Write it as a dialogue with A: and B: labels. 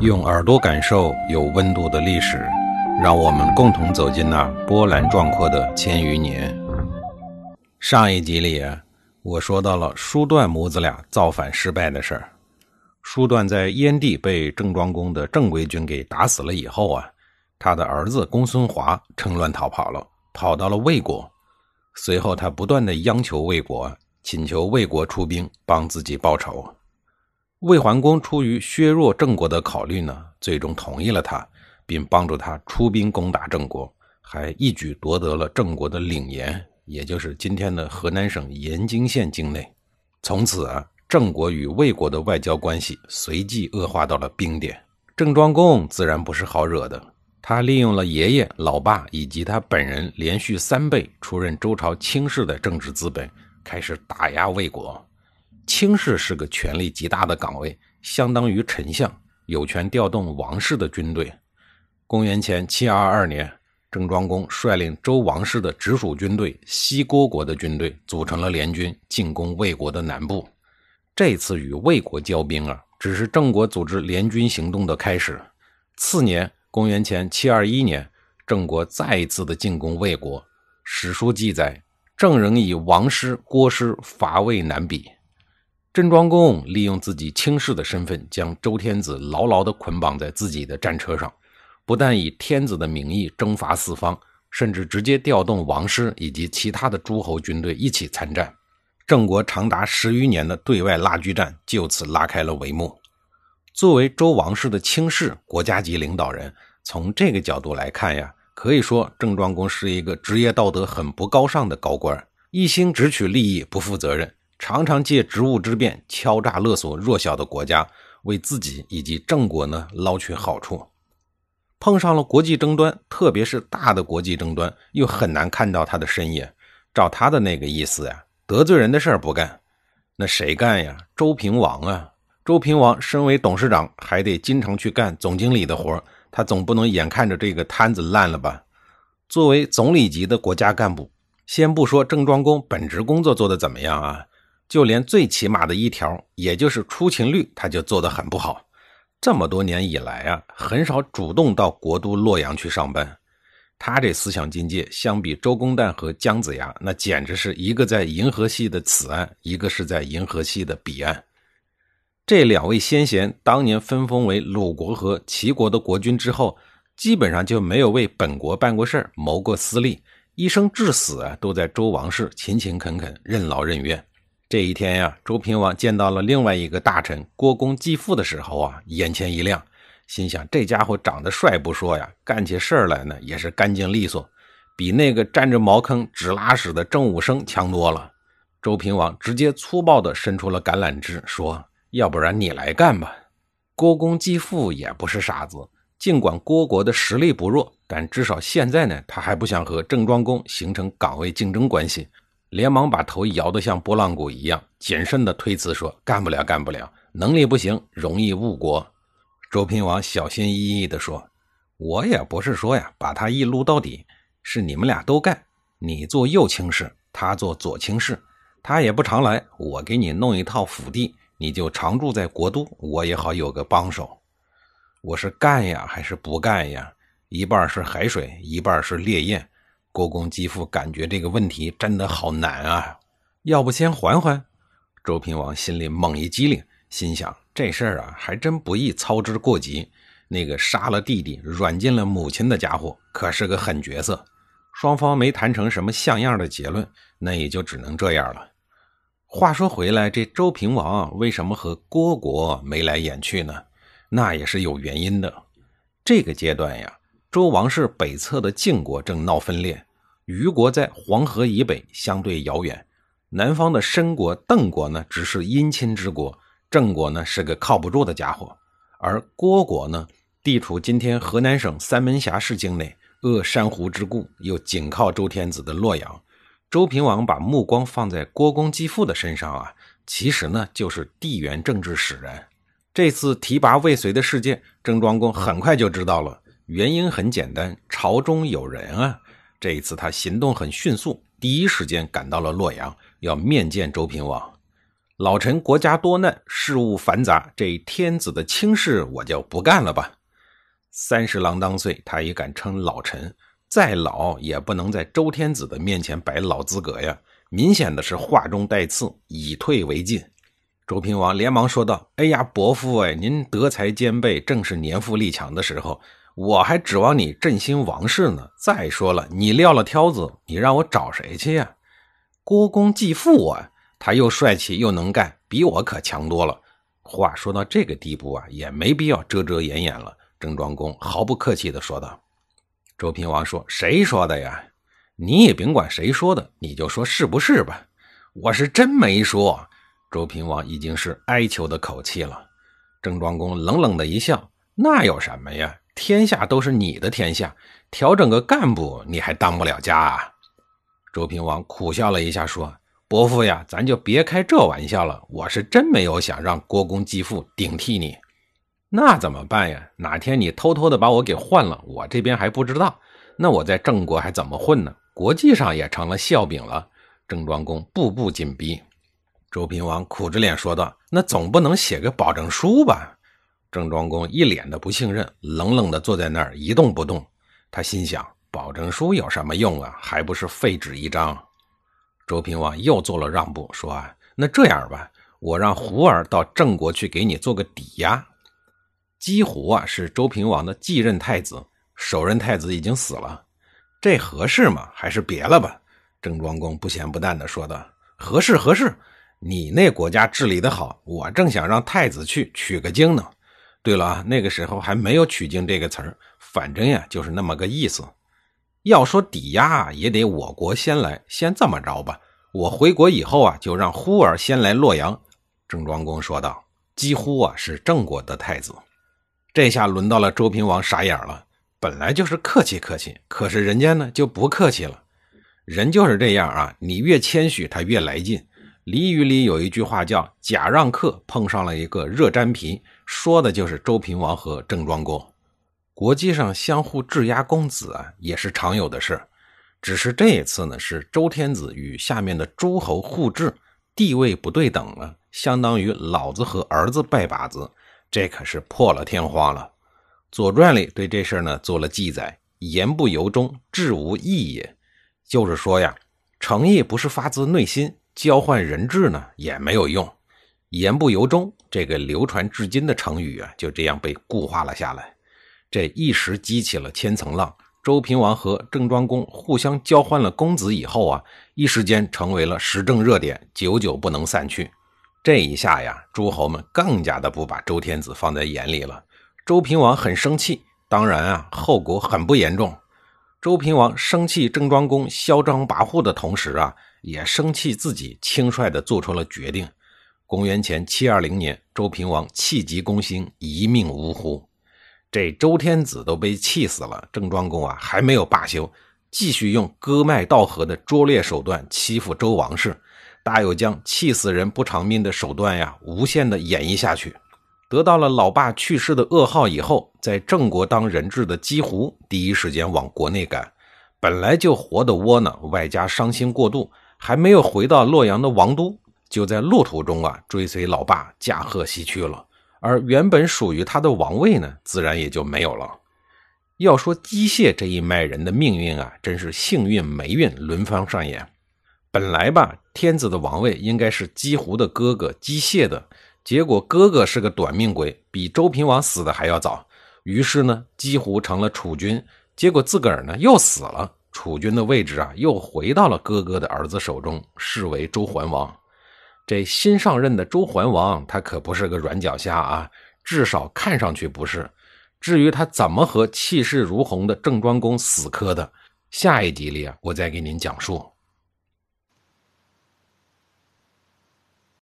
A: 用耳朵感受有温度的历史，让我们共同走进那波澜壮阔的千余年。上一集里，我说到了叔段母子俩造反失败的事儿。叔段在燕地被郑庄公的正规军给打死了以后啊，他的儿子公孙华趁乱逃跑了，跑到了魏国。随后，他不断的央求魏国，请求魏国出兵帮自己报仇。魏桓公出于削弱郑国的考虑呢，最终同意了他，并帮助他出兵攻打郑国，还一举夺得了郑国的领盐，也就是今天的河南省盐津县境内。从此啊，郑国与魏国的外交关系随即恶化到了冰点。郑庄公自然不是好惹的，他利用了爷爷、老爸以及他本人连续三辈出任周朝卿士的政治资本，开始打压魏国。卿士是个权力极大的岗位，相当于丞相，有权调动王室的军队。公元前七二二年，郑庄公率领周王室的直属军队西郭国的军队组成了联军，进攻魏国的南部。这次与魏国交兵啊，只是郑国组织联军行动的开始。次年，公元前七二一年，郑国再一次的进攻魏国。史书记载，郑人以王师、郭师伐魏南比。郑庄公利用自己卿士的身份，将周天子牢牢地捆绑在自己的战车上，不但以天子的名义征伐四方，甚至直接调动王师以及其他的诸侯军队一起参战。郑国长达十余年的对外拉锯战就此拉开了帷幕。作为周王室的卿士、国家级领导人，从这个角度来看呀，可以说郑庄公是一个职业道德很不高尚的高官，一心只取利益，不负责任。常常借职务之便敲诈勒索弱小的国家，为自己以及郑国呢捞取好处。碰上了国际争端，特别是大的国际争端，又很难看到他的身影。照他的那个意思呀，得罪人的事儿不干，那谁干呀？周平王啊！周平王身为董事长，还得经常去干总经理的活他总不能眼看着这个摊子烂了吧？作为总理级的国家干部，先不说郑庄公本职工作做得怎么样啊？就连最起码的一条，也就是出勤率，他就做得很不好。这么多年以来啊，很少主动到国都洛阳去上班。他这思想境界，相比周公旦和姜子牙，那简直是一个在银河系的此岸，一个是在银河系的彼岸。这两位先贤当年分封为鲁国和齐国的国君之后，基本上就没有为本国办过事谋过私利，一生至死啊，都在周王室勤勤恳恳、任劳任怨。这一天呀，周平王见到了另外一个大臣郭公继父的时候啊，眼前一亮，心想这家伙长得帅不说呀，干起事儿来呢也是干净利索，比那个占着茅坑只拉屎的郑武生强多了。周平王直接粗暴地伸出了橄榄枝，说：“要不然你来干吧。”郭公继父也不是傻子，尽管郭国的实力不弱，但至少现在呢，他还不想和郑庄公形成岗位竞争关系。连忙把头摇得像拨浪鼓一样，谨慎地推辞说：“干不了，干不了，能力不行，容易误国。”周平王小心翼翼地说：“我也不是说呀，把他一撸到底，是你们俩都干，你做右卿士，他做左卿士，他也不常来，我给你弄一套府地，你就常住在国都，我也好有个帮手。我是干呀，还是不干呀？一半是海水，一半是烈焰。”郭公继父感觉这个问题真的好难啊！要不先缓缓？周平王心里猛一激灵，心想这事儿啊，还真不易操之过急。那个杀了弟弟、软禁了母亲的家伙，可是个狠角色。双方没谈成什么像样的结论，那也就只能这样了。话说回来，这周平王为什么和郭国眉来眼去呢？那也是有原因的。这个阶段呀。周王室北侧的晋国正闹分裂，虞国在黄河以北，相对遥远。南方的申国、邓国呢，只是姻亲之国；郑国呢，是个靠不住的家伙。而郭国呢，地处今天河南省三门峡市境内，扼珊瑚之故，又紧靠周天子的洛阳。周平王把目光放在郭公继父的身上啊，其实呢，就是地缘政治使然。这次提拔未遂的事件，郑庄公很快就知道了。原因很简单，朝中有人啊！这一次他行动很迅速，第一时间赶到了洛阳，要面见周平王。老臣国家多难，事务繁杂，这天子的轻事我就不干了吧。三十郎当岁，他也敢称老臣，再老也不能在周天子的面前摆老资格呀！明显的是话中带刺，以退为进。周平王连忙说道：“哎呀，伯父哎，您德才兼备，正是年富力强的时候，我还指望你振兴王室呢。再说了，你撂了挑子，你让我找谁去呀？郭公继父啊！”他又帅气又能干，比我可强多了。话说到这个地步啊，也没必要遮遮掩掩了。郑庄公毫不客气地说道。周平王说：“谁说的呀？你也甭管谁说的，你就说是不是吧。”我是真没说。周平王已经是哀求的口气了。郑庄公冷冷的一笑：“那有什么呀？天下都是你的天下，调整个干部你还当不了家啊？”周平王苦笑了一下说。伯父呀，咱就别开这玩笑了。我是真没有想让郭公继父顶替你，那怎么办呀？哪天你偷偷的把我给换了，我这边还不知道，那我在郑国还怎么混呢？国际上也成了笑柄了。郑庄公步步紧逼，周平王苦着脸说道：“那总不能写个保证书吧？”郑庄公一脸的不信任，冷冷的坐在那儿一动不动。他心想：保证书有什么用啊？还不是废纸一张。周平王又做了让步，说：“啊，那这样吧，我让胡儿到郑国去给你做个抵押。姬胡啊，是周平王的继任太子，首任太子已经死了，这合适吗？还是别了吧？”郑庄公不咸不淡地说道：“合适，合适。你那国家治理的好，我正想让太子去取个经呢。对了啊，那个时候还没有取经这个词儿，反正呀，就是那么个意思。”要说抵押也得我国先来，先这么着吧。我回国以后啊，就让忽儿先来洛阳。郑庄公说道：“几乎啊是郑国的太子。”这下轮到了周平王傻眼了。本来就是客气客气，可是人家呢就不客气了。人就是这样啊，你越谦虚，他越来劲。俚语里有一句话叫“假让客碰上了一个热粘皮”，说的就是周平王和郑庄公。国际上相互质押公子啊，也是常有的事。只是这一次呢，是周天子与下面的诸侯互质，地位不对等了，相当于老子和儿子拜把子，这可是破了天荒了。《左传》里对这事呢做了记载：“言不由衷，志无义也。”就是说呀，诚意不是发自内心，交换人质呢也没有用。言不由衷这个流传至今的成语啊，就这样被固化了下来。这一时激起了千层浪。周平王和郑庄公互相交换了公子以后啊，一时间成为了时政热点，久久不能散去。这一下呀，诸侯们更加的不把周天子放在眼里了。周平王很生气，当然啊，后果很不严重。周平王生气郑庄公嚣张跋扈的同时啊，也生气自己轻率地做出了决定。公元前七二零年，周平王气急攻心，一命呜呼。这周天子都被气死了，郑庄公啊还没有罢休，继续用割脉盗河的拙劣手段欺负周王室，大有将气死人不偿命的手段呀无限的演绎下去。得到了老爸去世的噩耗以后，在郑国当人质的姬胡第一时间往国内赶，本来就活得窝囊，外加伤心过度，还没有回到洛阳的王都，就在路途中啊追随老爸驾鹤西去了。而原本属于他的王位呢，自然也就没有了。要说姬谢这一脉人的命运啊，真是幸运霉运轮番上演。本来吧，天子的王位应该是姬胡的哥哥姬谢的，结果哥哥是个短命鬼，比周平王死的还要早。于是呢，姬胡成了储君，结果自个儿呢又死了，储君的位置啊又回到了哥哥的儿子手中，是为周桓王。这新上任的周桓王，他可不是个软脚虾啊，至少看上去不是。至于他怎么和气势如虹的郑庄公死磕的，下一集里啊，我再给您讲述。